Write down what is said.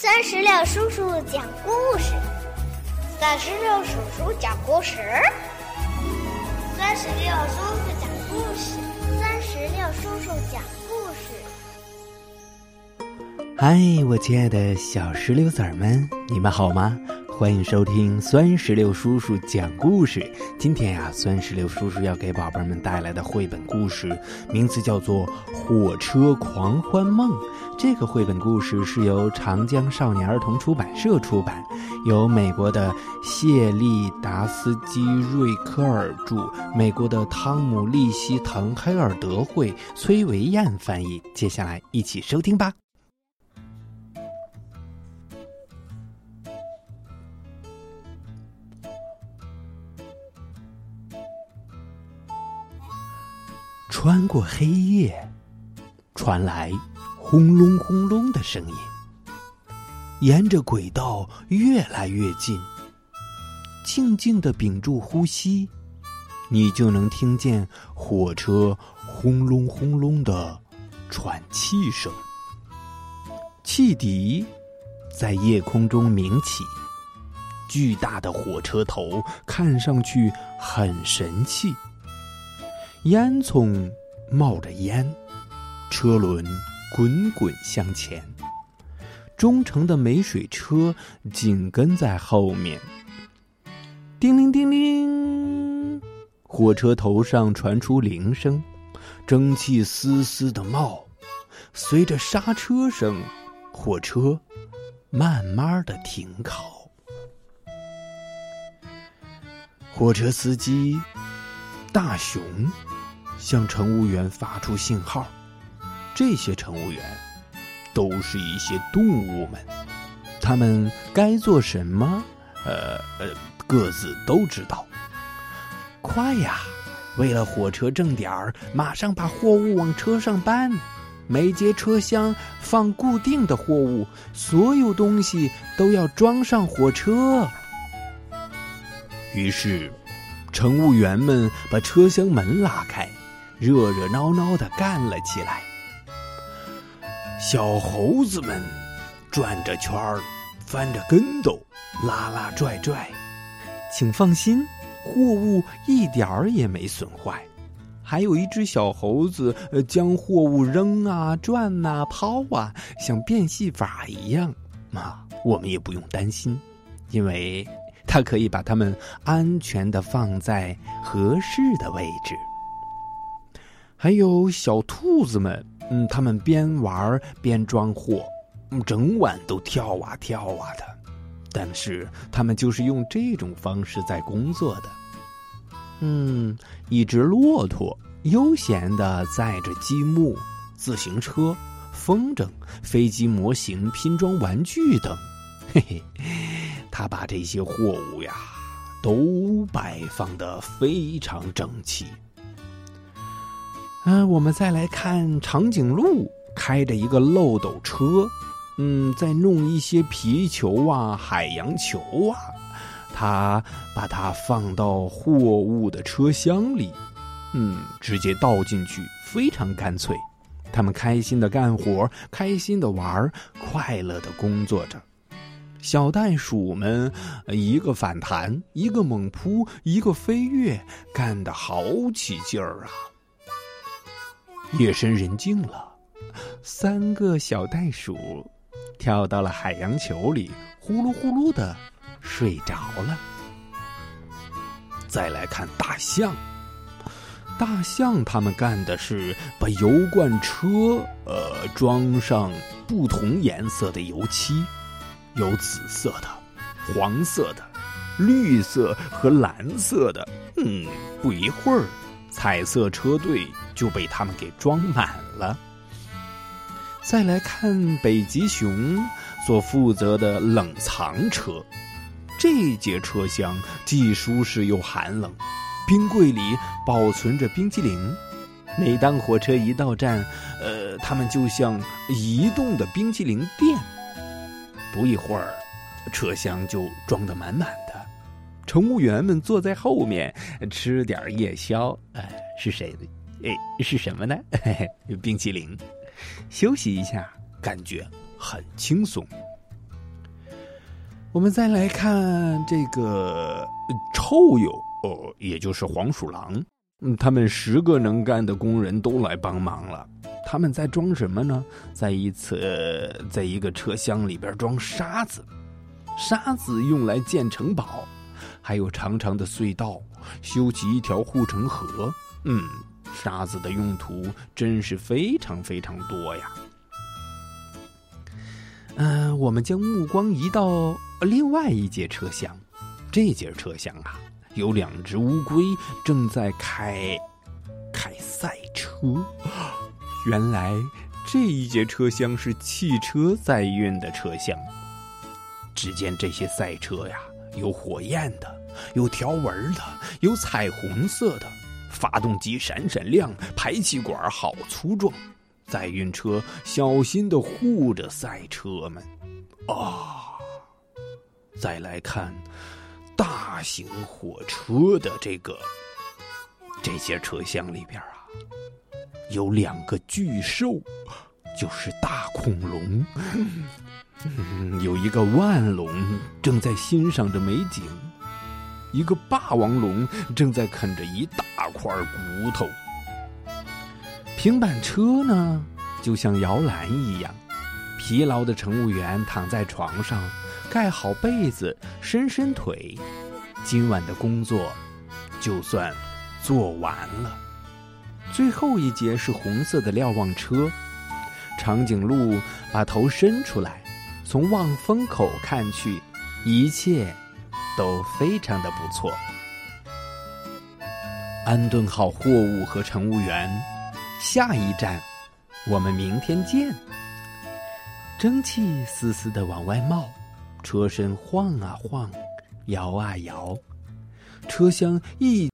三十六叔叔讲故事，三十六叔叔讲故事，三十六叔叔讲故事，三十六叔叔讲故事。嗨，我亲爱的小石榴籽儿们，你们好吗？欢迎收听酸石榴叔叔讲故事。今天呀，酸石榴叔叔要给宝贝们带来的绘本故事，名字叫做《火车狂欢梦》。这个绘本故事是由长江少年儿童出版社出版，由美国的谢利达斯基瑞科尔著，美国的汤姆利希滕黑尔德绘，崔维燕翻译。接下来一起收听吧。穿过黑夜，传来轰隆轰隆的声音。沿着轨道越来越近，静静的屏住呼吸，你就能听见火车轰隆轰隆的喘气声。汽笛在夜空中鸣起，巨大的火车头看上去很神气。烟囱冒着烟，车轮滚滚向前。忠诚的美水车紧跟在后面。叮铃叮铃，火车头上传出铃声，蒸汽丝丝的冒。随着刹车声，火车慢慢的停靠。火车司机大熊。向乘务员发出信号，这些乘务员都是一些动物们，他们该做什么？呃呃，各自都知道。快呀！为了火车正点儿，马上把货物往车上搬。每节车厢放固定的货物，所有东西都要装上火车。于是，乘务员们把车厢门拉开。热热闹闹的干了起来，小猴子们转着圈儿，翻着跟斗，拉拉拽拽。请放心，货物一点儿也没损坏。还有一只小猴子，呃将货物扔啊、转啊、抛啊，像变戏法一样。啊，我们也不用担心，因为它可以把它们安全的放在合适的位置。还有小兔子们，嗯，他们边玩边装货，整晚都跳啊跳啊的。但是他们就是用这种方式在工作的。嗯，一只骆驼悠闲的载着积木、自行车、风筝、飞机模型、拼装玩具等。嘿嘿，他把这些货物呀都摆放的非常整齐。嗯，我们再来看长颈鹿开着一个漏斗车，嗯，在弄一些皮球啊、海洋球啊，他把它放到货物的车厢里，嗯，直接倒进去，非常干脆。他们开心的干活，开心的玩，快乐的工作着。小袋鼠们一个反弹，一个猛扑，一个飞跃，干得好起劲儿啊！夜深人静了，三个小袋鼠跳到了海洋球里，呼噜呼噜的睡着了。再来看大象，大象他们干的是把油罐车呃装上不同颜色的油漆，有紫色的、黄色的、绿色和蓝色的。嗯，不一会儿。彩色车队就被他们给装满了。再来看北极熊所负责的冷藏车，这节车厢既舒适又寒冷，冰柜里保存着冰激凌。每当火车一到站，呃，他们就像移动的冰激凌店。不一会儿，车厢就装得满满。乘务员们坐在后面吃点夜宵，哎，是谁的？哎，是什么呢？嘿嘿，冰淇淋。休息一下，感觉很轻松。我们再来看这个臭鼬，哦，也就是黄鼠狼。嗯，他们十个能干的工人都来帮忙了。他们在装什么呢？在一次，在一个车厢里边装沙子，沙子用来建城堡，还有长长的隧道，修起一条护城河。嗯，沙子的用途真是非常非常多呀。嗯，我们将目光移到另外一节车厢，这节车厢啊，有两只乌龟正在开开赛车。原来这一节车厢是汽车载运的车厢。只见这些赛车呀，有火焰的，有条纹的，有彩虹色的，发动机闪闪亮，排气管好粗壮。载运车小心的护着赛车们。啊，再来看大型火车的这个这些车厢里边啊。有两个巨兽，就是大恐龙。有一个万龙正在欣赏着美景，一个霸王龙正在啃着一大块骨头。平板车呢，就像摇篮一样，疲劳的乘务员躺在床上，盖好被子，伸伸腿，今晚的工作就算做完了。最后一节是红色的瞭望车，长颈鹿把头伸出来，从望风口看去，一切都非常的不错。安顿好货物和乘务员，下一站，我们明天见。蒸汽丝丝的往外冒，车身晃啊晃，摇啊摇，车厢一